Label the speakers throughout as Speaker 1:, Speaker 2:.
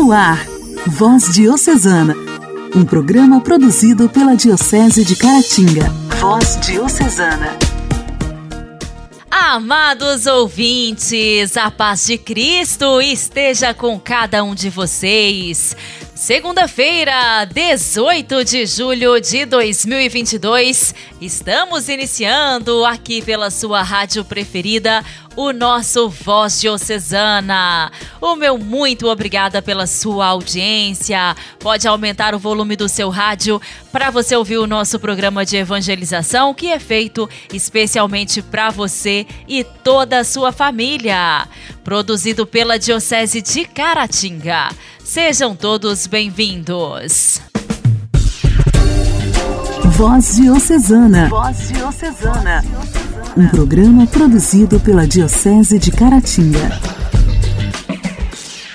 Speaker 1: No ar, Voz Diocesana, um programa produzido pela Diocese de Caratinga. Voz Diocesana.
Speaker 2: Amados ouvintes, a paz de Cristo esteja com cada um de vocês. Segunda-feira, 18 de julho de 2022, estamos iniciando aqui pela sua rádio preferida o nosso Voz Diocesana. O meu muito obrigada pela sua audiência. Pode aumentar o volume do seu rádio para você ouvir o nosso programa de evangelização que é feito especialmente para você e toda a sua família. Produzido pela Diocese de Caratinga. Sejam todos bem-vindos.
Speaker 1: Voz Diocesana. Voz Diocesana. Um programa produzido pela Diocese de Caratinga.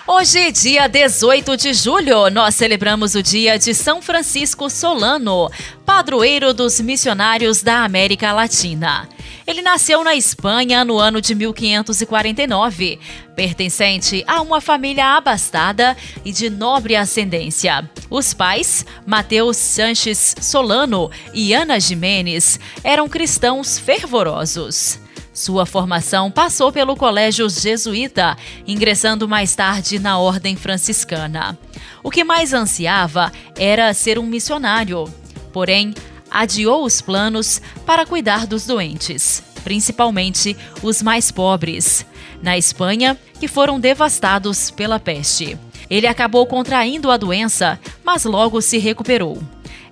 Speaker 2: Hoje, dia 18 de julho, nós celebramos o dia de São Francisco Solano, padroeiro dos missionários da América Latina. Ele nasceu na Espanha no ano de 1549, pertencente a uma família abastada e de nobre ascendência. Os pais, Mateus Sanches Solano e Ana Jimenez, eram cristãos fervorosos. Sua formação passou pelo Colégio Jesuíta, ingressando mais tarde na Ordem Franciscana. O que mais ansiava era ser um missionário. Porém, adiou os planos para cuidar dos doentes, principalmente os mais pobres, na Espanha, que foram devastados pela peste. Ele acabou contraindo a doença, mas logo se recuperou.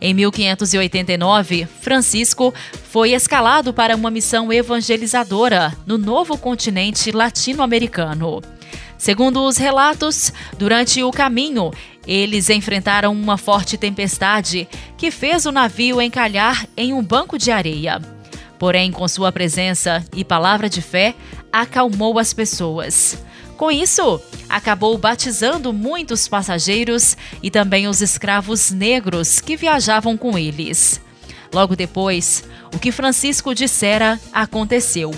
Speaker 2: Em 1589, Francisco foi escalado para uma missão evangelizadora no novo continente latino-americano. Segundo os relatos, durante o caminho, eles enfrentaram uma forte tempestade que fez o navio encalhar em um banco de areia. Porém, com sua presença e palavra de fé, acalmou as pessoas. Com isso, acabou batizando muitos passageiros e também os escravos negros que viajavam com eles. Logo depois, o que Francisco dissera aconteceu.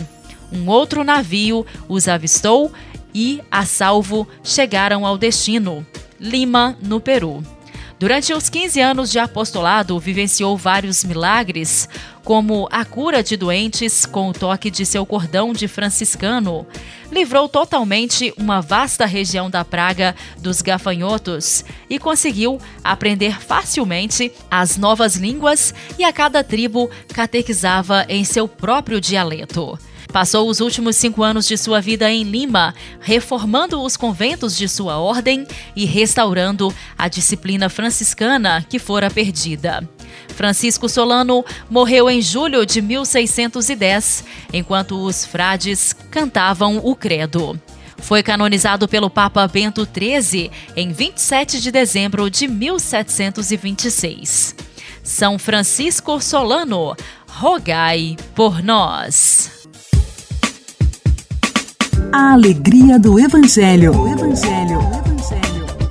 Speaker 2: Um outro navio os avistou e, a salvo, chegaram ao destino. Lima, no Peru. Durante os 15 anos de apostolado, vivenciou vários milagres, como a cura de doentes com o toque de seu cordão de franciscano. Livrou totalmente uma vasta região da praga dos gafanhotos e conseguiu aprender facilmente as novas línguas e a cada tribo catequizava em seu próprio dialeto. Passou os últimos cinco anos de sua vida em Lima, reformando os conventos de sua ordem e restaurando a disciplina franciscana que fora perdida. Francisco Solano morreu em julho de 1610, enquanto os frades cantavam o Credo. Foi canonizado pelo Papa Bento XIII em 27 de dezembro de 1726. São Francisco Solano, rogai por nós.
Speaker 1: A alegria do Evangelho. Evangelho.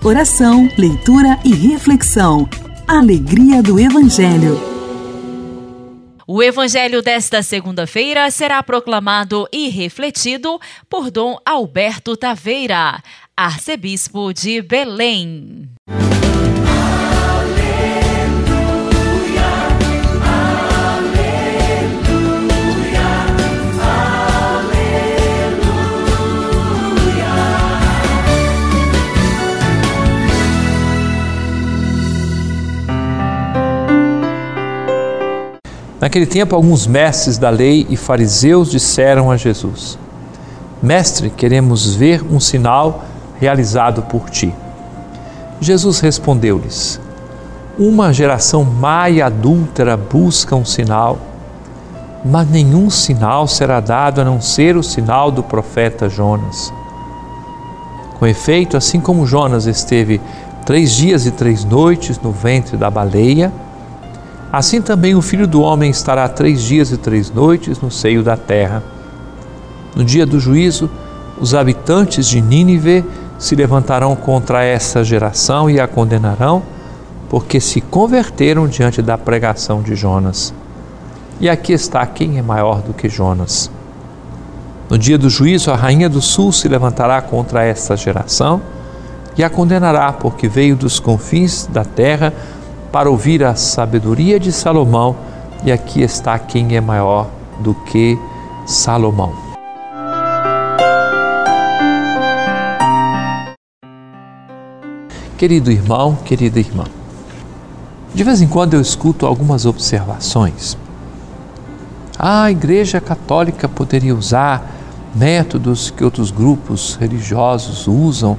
Speaker 1: Oração, leitura e reflexão. Alegria do Evangelho.
Speaker 2: O Evangelho desta segunda-feira será proclamado e refletido por Dom Alberto Taveira, arcebispo de Belém.
Speaker 3: Naquele tempo, alguns mestres da lei e fariseus disseram a Jesus: Mestre, queremos ver um sinal realizado por ti. Jesus respondeu-lhes: Uma geração má e adúltera busca um sinal, mas nenhum sinal será dado a não ser o sinal do profeta Jonas. Com efeito, assim como Jonas esteve três dias e três noites no ventre da baleia, Assim também o Filho do Homem estará três dias e três noites no seio da terra. No dia do juízo, os habitantes de Nínive se levantarão contra essa geração e a condenarão, porque se converteram diante da pregação de Jonas. E aqui está quem é maior do que Jonas. No dia do juízo, a rainha do sul se levantará contra esta geração e a condenará, porque veio dos confins da terra para ouvir a sabedoria de Salomão, e aqui está quem é maior do que Salomão. Querido irmão, querida irmã, de vez em quando eu escuto algumas observações. Ah, a Igreja Católica poderia usar métodos que outros grupos religiosos usam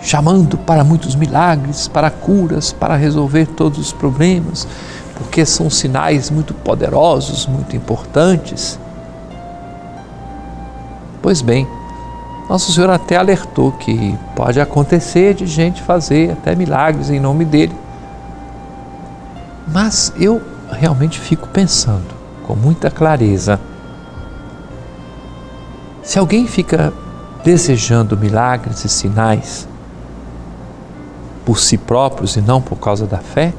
Speaker 3: chamando para muitos milagres, para curas, para resolver todos os problemas, porque são sinais muito poderosos, muito importantes. Pois bem, nosso Senhor até alertou que pode acontecer de gente fazer até milagres em nome dele. Mas eu realmente fico pensando com muita clareza. Se alguém fica desejando milagres e sinais, por si próprios e não por causa da fé,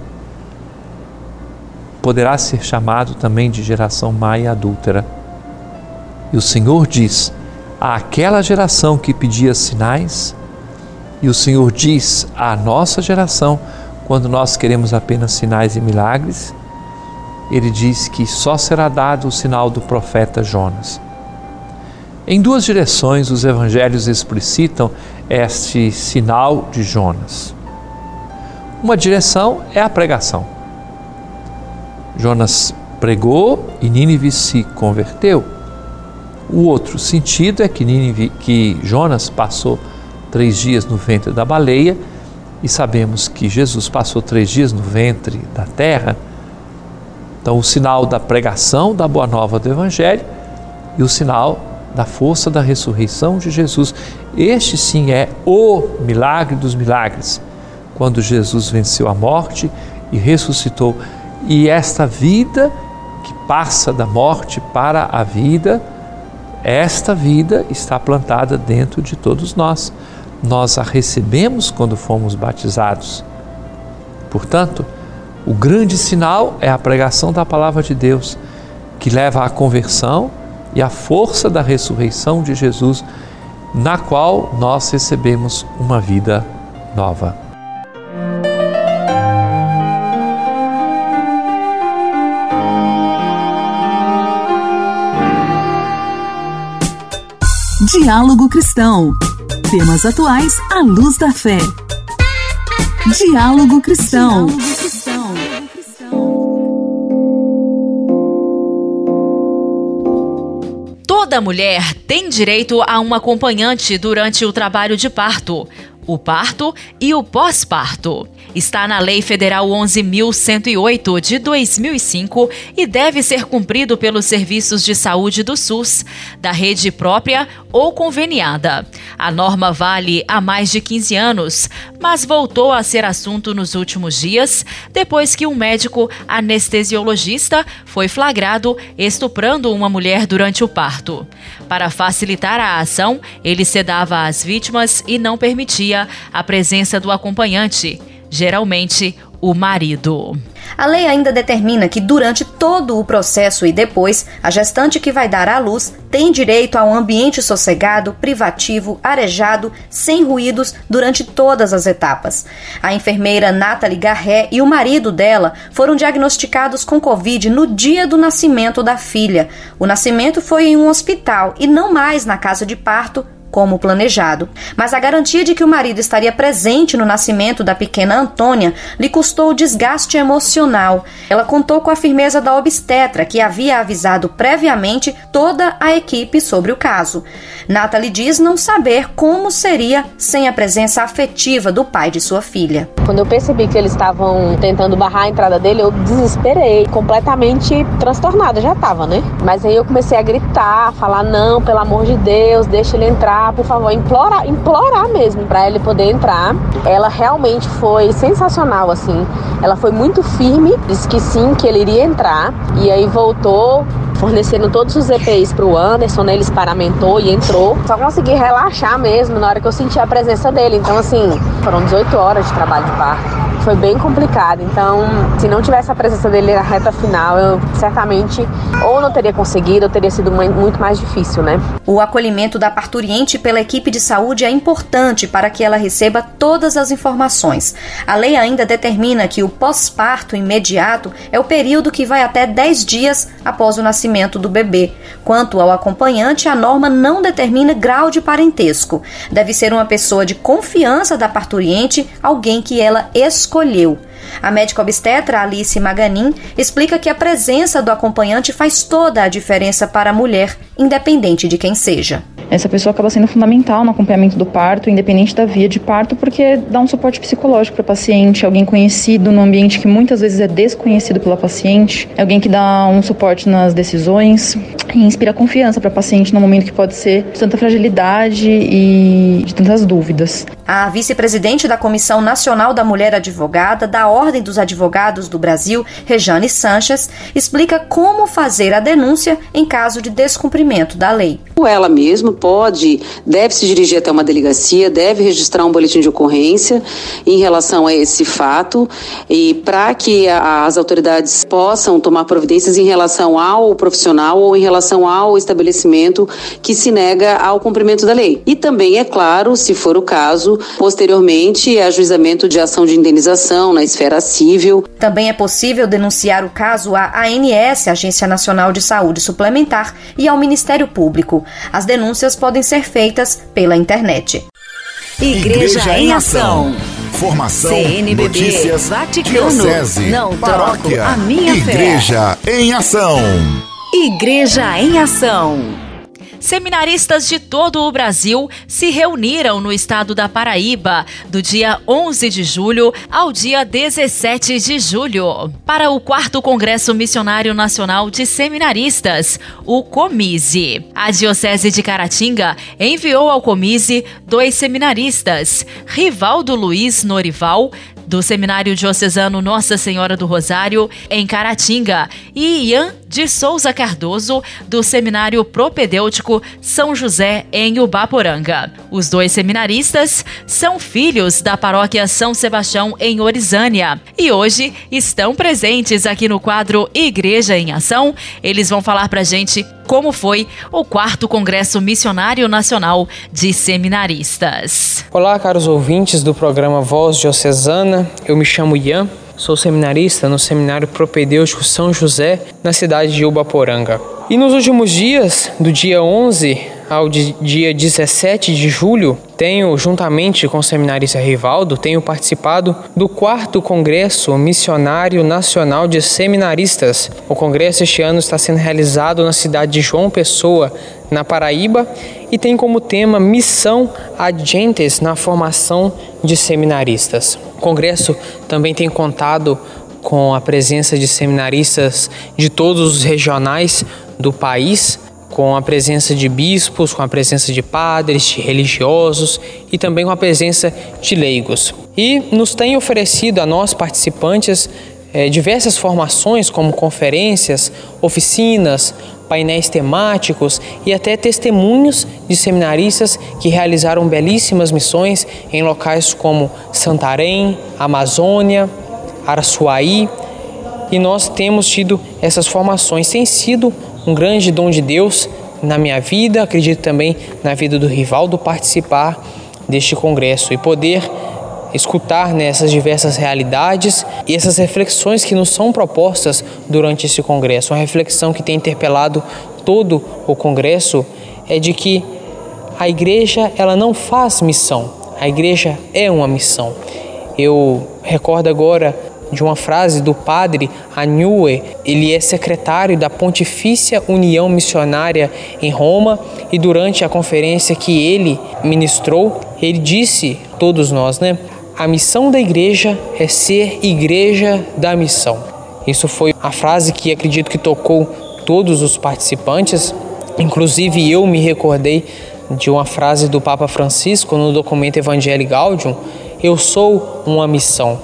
Speaker 3: poderá ser chamado também de geração má e adúltera. E o Senhor diz àquela geração que pedia sinais, e o Senhor diz à nossa geração, quando nós queremos apenas sinais e milagres, ele diz que só será dado o sinal do profeta Jonas. Em duas direções, os evangelhos explicitam este sinal de Jonas. Uma direção é a pregação. Jonas pregou e Nínive se converteu. O outro sentido é que, Nínive, que Jonas passou três dias no ventre da baleia e sabemos que Jesus passou três dias no ventre da terra. Então, o sinal da pregação da boa nova do Evangelho e o sinal da força da ressurreição de Jesus. Este sim é o milagre dos milagres quando Jesus venceu a morte e ressuscitou. E esta vida que passa da morte para a vida, esta vida está plantada dentro de todos nós. Nós a recebemos quando fomos batizados. Portanto, o grande sinal é a pregação da palavra de Deus, que leva à conversão e à força da ressurreição de Jesus, na qual nós recebemos uma vida nova.
Speaker 1: Diálogo Cristão. Temas atuais à luz da fé. Diálogo Cristão.
Speaker 2: Toda mulher tem direito a um acompanhante durante o trabalho de parto o parto e o pós-parto. Está na Lei Federal 11.108 de 2005 e deve ser cumprido pelos serviços de saúde do SUS, da rede própria ou conveniada. A norma vale há mais de 15 anos, mas voltou a ser assunto nos últimos dias, depois que um médico anestesiologista foi flagrado estuprando uma mulher durante o parto. Para facilitar a ação, ele sedava as vítimas e não permitia a presença do acompanhante, geralmente o marido.
Speaker 4: A lei ainda determina que durante todo o processo e depois, a gestante que vai dar à luz tem direito a um ambiente sossegado, privativo, arejado, sem ruídos durante todas as etapas. A enfermeira Nathalie Garré e o marido dela foram diagnosticados com Covid no dia do nascimento da filha. O nascimento foi em um hospital e não mais na casa de parto como planejado. Mas a garantia de que o marido estaria presente no nascimento da pequena Antônia lhe custou desgaste emocional. Ela contou com a firmeza da obstetra, que havia avisado previamente toda a equipe sobre o caso. Natalie diz não saber como seria sem a presença afetiva do pai de sua filha.
Speaker 5: Quando eu percebi que eles estavam tentando barrar a entrada dele, eu desesperei, completamente transtornada, já estava, né? Mas aí eu comecei a gritar, falar: não, pelo amor de Deus, deixa ele entrar, por favor, implorar, implorar mesmo para ele poder entrar. Ela realmente foi sensacional, assim. Ela foi muito firme, disse que sim, que ele iria entrar. E aí voltou, fornecendo todos os EPIs para o Anderson, né? Ele paramentou e entrou. Só consegui relaxar mesmo na hora que eu senti a presença dele. Então, assim, foram 18 horas de trabalho de parto foi bem complicado. Então, se não tivesse a presença dele na reta final, eu certamente ou não teria conseguido, ou teria sido muito mais difícil, né?
Speaker 4: O acolhimento da parturiente pela equipe de saúde é importante para que ela receba todas as informações. A lei ainda determina que o pós-parto imediato é o período que vai até 10 dias após o nascimento do bebê. Quanto ao acompanhante, a norma não determina grau de parentesco. Deve ser uma pessoa de confiança da parturiente, alguém que ela escolhe escolheu. A médica obstetra Alice Maganin explica que a presença do acompanhante faz toda a diferença para a mulher, independente de quem seja
Speaker 6: essa pessoa acaba sendo fundamental no acompanhamento do parto, independente da via de parto, porque dá um suporte psicológico para paciente, alguém conhecido no ambiente que muitas vezes é desconhecido pela paciente, é alguém que dá um suporte nas decisões e inspira confiança para paciente no momento que pode ser de tanta fragilidade e de tantas dúvidas.
Speaker 4: A vice-presidente da Comissão Nacional da Mulher Advogada da Ordem dos Advogados do Brasil, Rejane Sanches, explica como fazer a denúncia em caso de descumprimento da lei.
Speaker 7: Ela mesma pode, deve se dirigir até uma delegacia, deve registrar um boletim de ocorrência em relação a esse fato e para que as autoridades possam tomar providências em relação ao profissional ou em relação ao estabelecimento que se nega ao cumprimento da lei. E também, é claro, se for o caso, posteriormente, ajuizamento de ação de indenização na esfera civil.
Speaker 4: Também é possível denunciar o caso à ANS, Agência Nacional de Saúde Suplementar, e ao Ministério Público. As denúncias podem ser feitas pela internet.
Speaker 1: Igreja, Igreja em Ação.
Speaker 8: Formação, CNBB, notícias,
Speaker 1: Vaticano, diocese, não paróquia, a minha
Speaker 8: Igreja fé. em Ação.
Speaker 1: Igreja em Ação.
Speaker 2: Seminaristas de todo o Brasil se reuniram no estado da Paraíba do dia 11 de julho ao dia 17 de julho para o 4 Congresso Missionário Nacional de Seminaristas, o Comise. A Diocese de Caratinga enviou ao Comise dois seminaristas, Rivaldo Luiz Norival, do Seminário Diocesano Nossa Senhora do Rosário, em Caratinga, e Ian de Souza Cardoso, do Seminário Propedêutico São José, em Ubaporanga. Os dois seminaristas são filhos da paróquia São Sebastião, em Orizânia, e hoje estão presentes aqui no quadro Igreja em Ação. Eles vão falar pra gente como foi o quarto Congresso Missionário Nacional de Seminaristas.
Speaker 9: Olá, caros ouvintes do programa Voz Diocesana. Eu me chamo Ian, sou seminarista no Seminário Propedêutico São José, na cidade de Ubaporanga. E nos últimos dias, do dia 11 ao dia 17 de julho, tenho, juntamente com o seminarista Rivaldo, tenho participado do quarto Congresso Missionário Nacional de Seminaristas. O congresso este ano está sendo realizado na cidade de João Pessoa, na Paraíba, e tem como tema Missão Agentes na Formação de Seminaristas. O congresso também tem contado com a presença de seminaristas de todos os regionais do país, com a presença de bispos, com a presença de padres, de religiosos e também com a presença de leigos. E nos tem oferecido a nós participantes é, diversas formações, como conferências, oficinas, painéis temáticos e até testemunhos de seminaristas que realizaram belíssimas missões em locais como Santarém, Amazônia, Araçuaí. E nós temos tido essas formações. Tem sido um grande dom de Deus na minha vida, acredito também na vida do Rivaldo, participar deste congresso e poder escutar nessas diversas realidades e essas reflexões que nos são propostas durante esse congresso. Uma reflexão que tem interpelado todo o congresso é de que a igreja ela não faz missão, a igreja é uma missão. Eu recordo agora de uma frase do padre Anue, ele é secretário da Pontifícia União Missionária em Roma e durante a conferência que ele ministrou, ele disse, todos nós, né? A missão da igreja é ser igreja da missão. Isso foi a frase que acredito que tocou todos os participantes, inclusive eu me recordei de uma frase do Papa Francisco no documento Evangelii Gaudium, eu sou uma missão.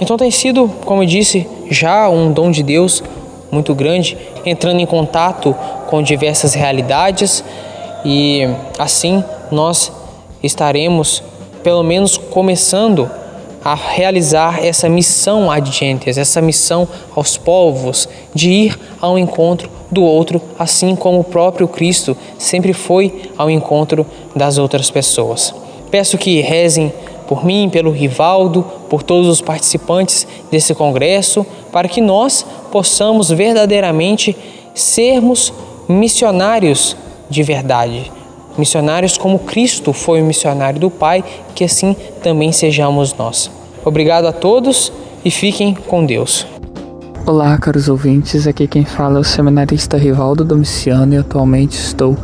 Speaker 9: Então tem sido, como eu disse, já um dom de Deus muito grande, entrando em contato com diversas realidades e assim nós estaremos pelo menos começando a realizar essa missão ad gentes, essa missão aos povos, de ir ao encontro do outro, assim como o próprio Cristo sempre foi ao encontro das outras pessoas. Peço que rezem por mim, pelo Rivaldo, por todos os participantes desse congresso, para que nós possamos verdadeiramente sermos missionários de verdade. Missionários como Cristo foi o missionário do Pai, que assim também sejamos nós. Obrigado a todos e fiquem com Deus.
Speaker 10: Olá, caros ouvintes. Aqui quem fala é o seminarista Rivaldo Domiciano e atualmente estou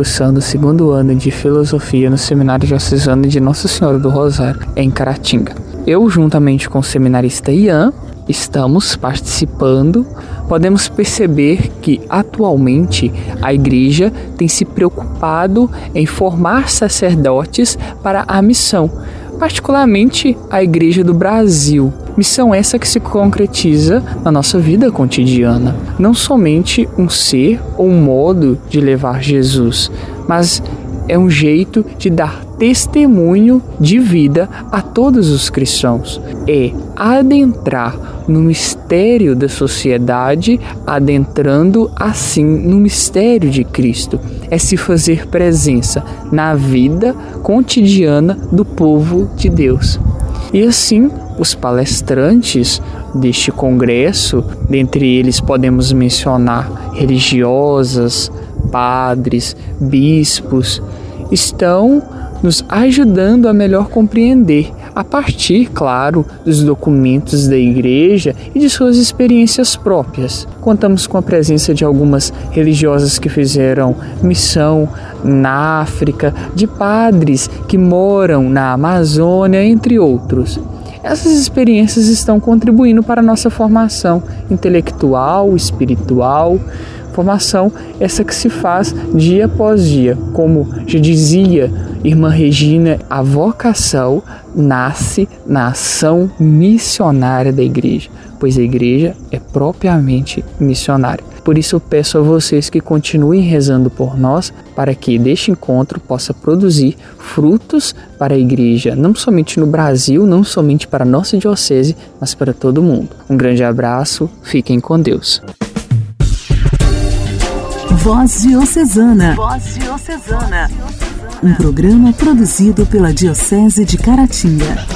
Speaker 10: cursando o segundo ano de Filosofia no Seminário Diocesano de Nossa Senhora do Rosário, em Caratinga. Eu, juntamente com o seminarista Ian, estamos participando, podemos perceber que atualmente a igreja tem se preocupado em formar sacerdotes para a missão, particularmente a igreja do Brasil. Missão essa que se concretiza na nossa vida cotidiana, não somente um ser ou um modo de levar Jesus, mas é um jeito de dar testemunho de vida a todos os cristãos. É adentrar no mistério da sociedade, adentrando assim no mistério de Cristo. É se fazer presença na vida cotidiana do povo de Deus. E assim, os palestrantes deste congresso, dentre eles podemos mencionar religiosas, padres, bispos, estão nos ajudando a melhor compreender, a partir, claro, dos documentos da igreja e de suas experiências próprias. Contamos com a presença de algumas religiosas que fizeram missão na África, de padres que moram na Amazônia, entre outros. Essas experiências estão contribuindo para a nossa formação intelectual, espiritual, formação essa que se faz dia após dia. Como já dizia irmã Regina, a vocação nasce na ação missionária da igreja, pois a igreja é propriamente missionária. Por isso eu peço a vocês que continuem rezando por nós, para que deste encontro possa produzir frutos para a igreja, não somente no Brasil, não somente para a nossa diocese, mas para todo mundo. Um grande abraço, fiquem com Deus.
Speaker 1: Voz Diocesana. Voz Diocesana. Um programa produzido pela Diocese de Caratinga.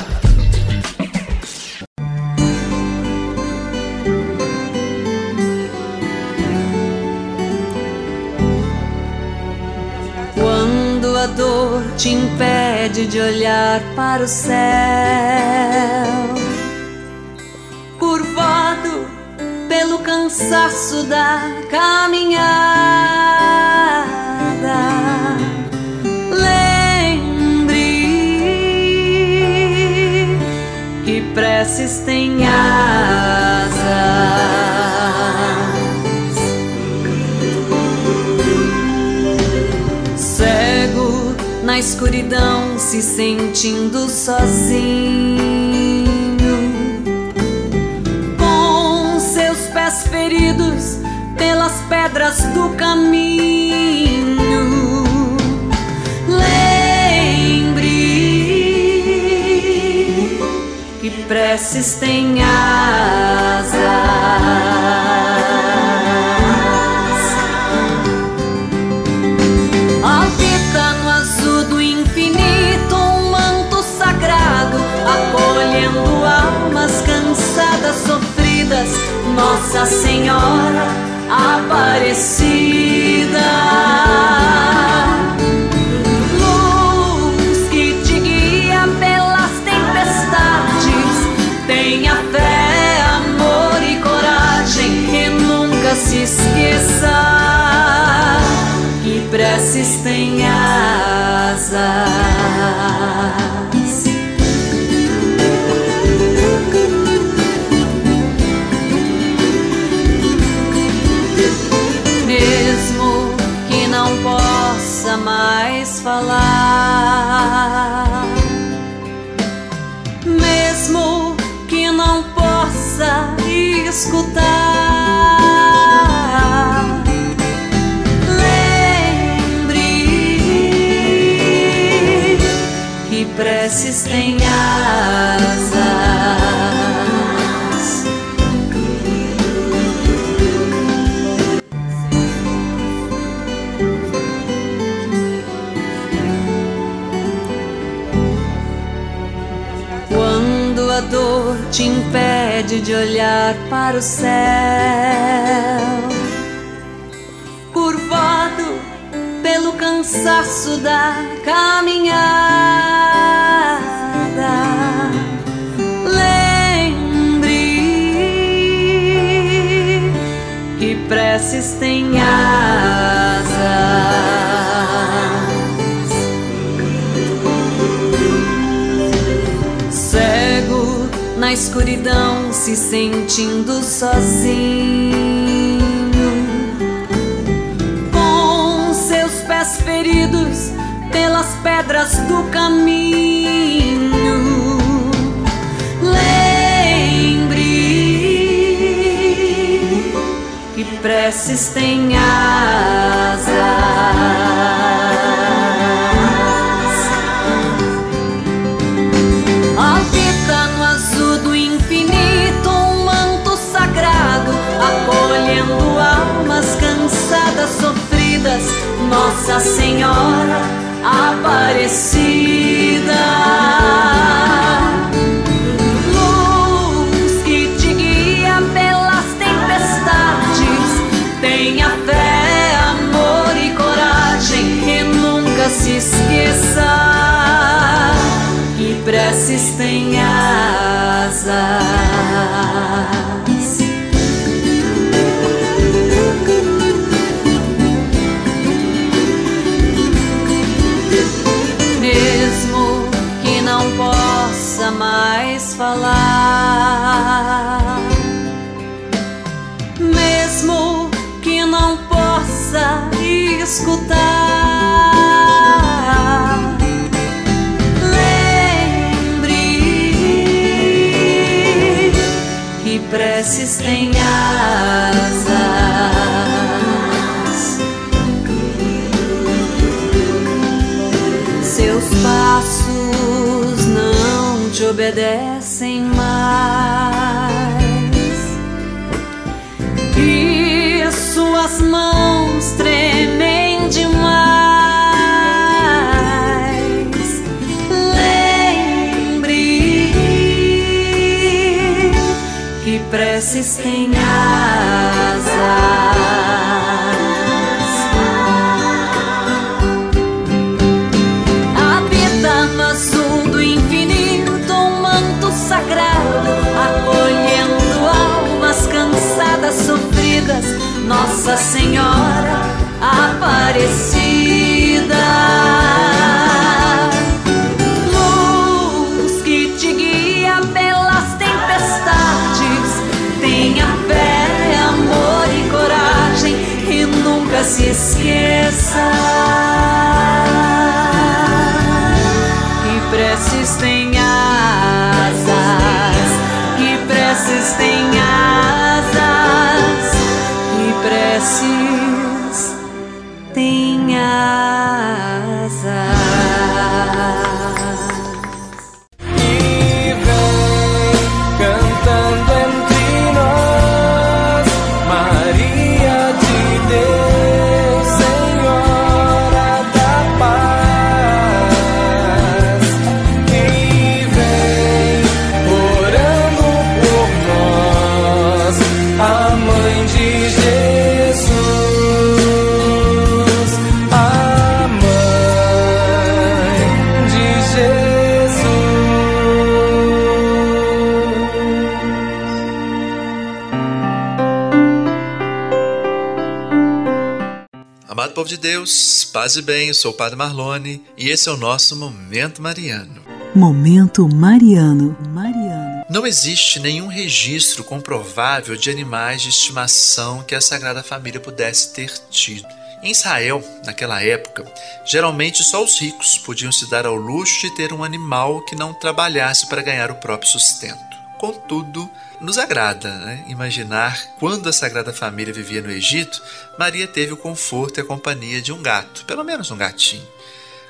Speaker 11: Quando a dor te impede de olhar para o céu, cansaço da caminhada. Lembre que preces têm asas. Cego na escuridão, se sentindo sozinho feridos pelas pedras do caminho. Lembre que preces têm asas. Nossa Senhora Aparecida. Luz que te guia pelas tempestades, tenha fé, amor e coragem e nunca se esqueça que preces têm asas. Te impede de olhar para o céu, curvado pelo cansaço da caminhada. Lembre que preces têm asas. Escuridão, se sentindo sozinho com seus pés feridos pelas pedras do caminho. Lembre que preces têm asas. Nossa Senhora Aparecida. Luz que te guia pelas tempestades, tenha fé, amor e coragem e nunca se esqueça que preces têm asas.
Speaker 12: Deus, paz e
Speaker 13: bem, eu sou o Padre Marlone e esse é o nosso Momento Mariano.
Speaker 1: Momento Mariano. Mariano.
Speaker 13: Não existe nenhum registro comprovável de animais de estimação que a Sagrada Família pudesse ter tido. Em Israel, naquela época, geralmente só os ricos podiam se dar ao luxo de ter um animal que não trabalhasse para ganhar o próprio sustento. Contudo, nos agrada né, imaginar quando a Sagrada Família vivia no Egito, Maria teve o conforto e a companhia de um gato, pelo menos um gatinho.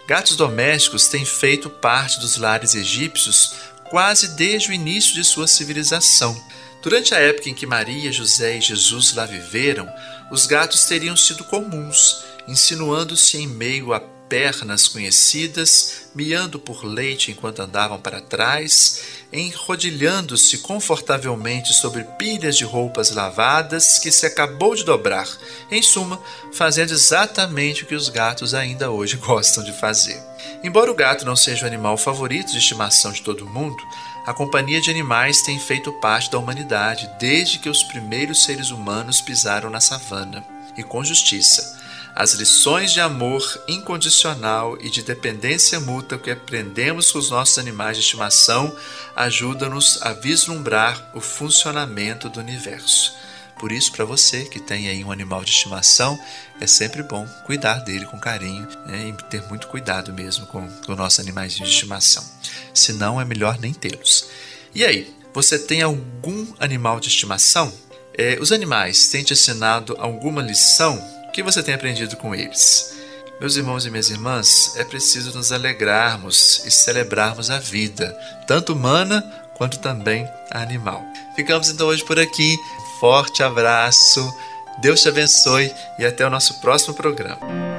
Speaker 3: Gatos domésticos têm feito parte dos lares egípcios quase desde o início de sua civilização. Durante a época em que Maria, José e Jesus lá viveram, os gatos teriam sido comuns, insinuando-se em meio a pernas conhecidas, miando por leite enquanto andavam para trás, enrodilhando-se confortavelmente sobre pilhas de roupas lavadas que se acabou de dobrar. Em suma, fazendo exatamente o que os gatos ainda hoje gostam de fazer. Embora o gato não seja o animal favorito de estimação de todo mundo, a companhia de animais tem feito parte da humanidade desde que os primeiros seres humanos pisaram na savana. E com justiça. As lições de amor incondicional e de dependência mútua que aprendemos com os nossos animais de estimação ajudam-nos a vislumbrar o funcionamento do universo. Por isso, para você que tem aí um animal de estimação, é sempre bom cuidar dele com carinho né, e ter muito cuidado mesmo com, os nossos animais de estimação. Se não, é melhor nem tê-los. E aí, você tem algum animal de estimação? É, os animais têm te ensinado alguma lição que você tem aprendido com eles? Meus irmãos e minhas irmãs, é preciso nos alegrarmos e celebrarmos a vida, tanto humana quanto também animal. Ficamos então hoje por aqui. Forte abraço, Deus te abençoe e até o nosso próximo programa.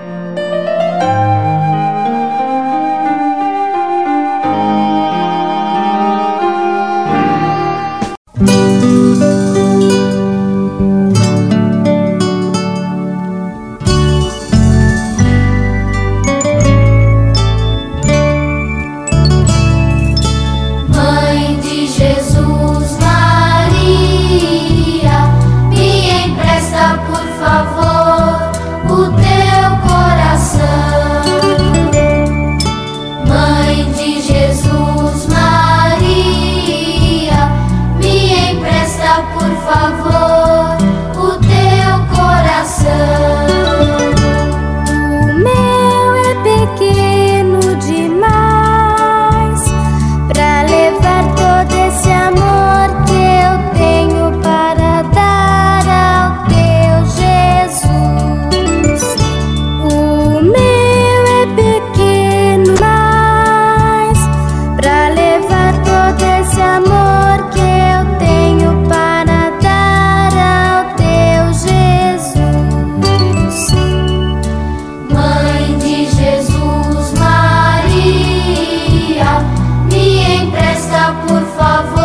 Speaker 14: por
Speaker 1: favor.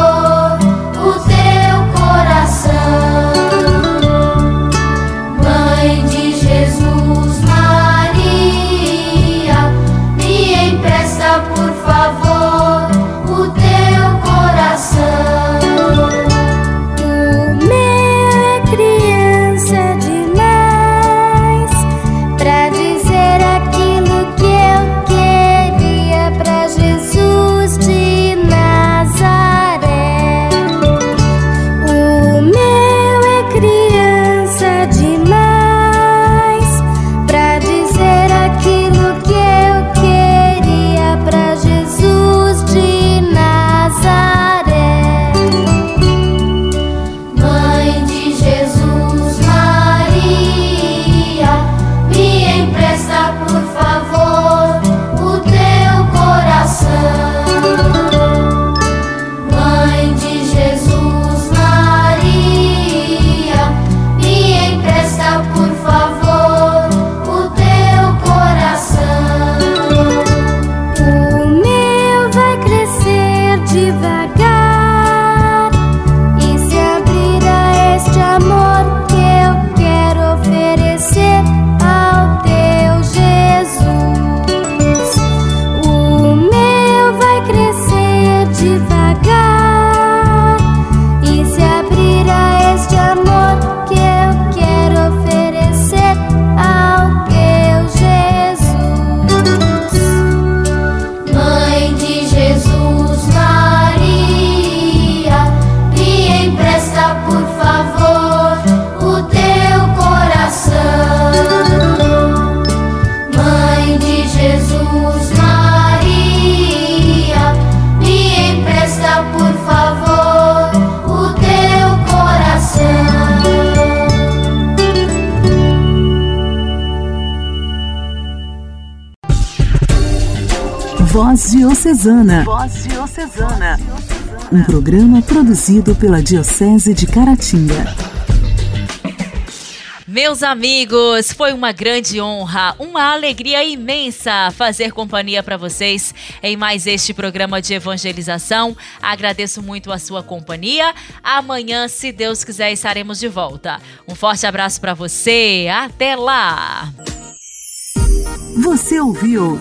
Speaker 1: Diocesana.
Speaker 2: Voz Diocesana.
Speaker 1: Um programa produzido pela Diocese de Caratinga.
Speaker 2: Meus amigos, foi uma grande honra, uma alegria imensa fazer companhia para vocês em mais este programa de evangelização. Agradeço muito a sua companhia. Amanhã, se Deus quiser, estaremos de volta. Um forte abraço para você. Até lá.
Speaker 1: Você ouviu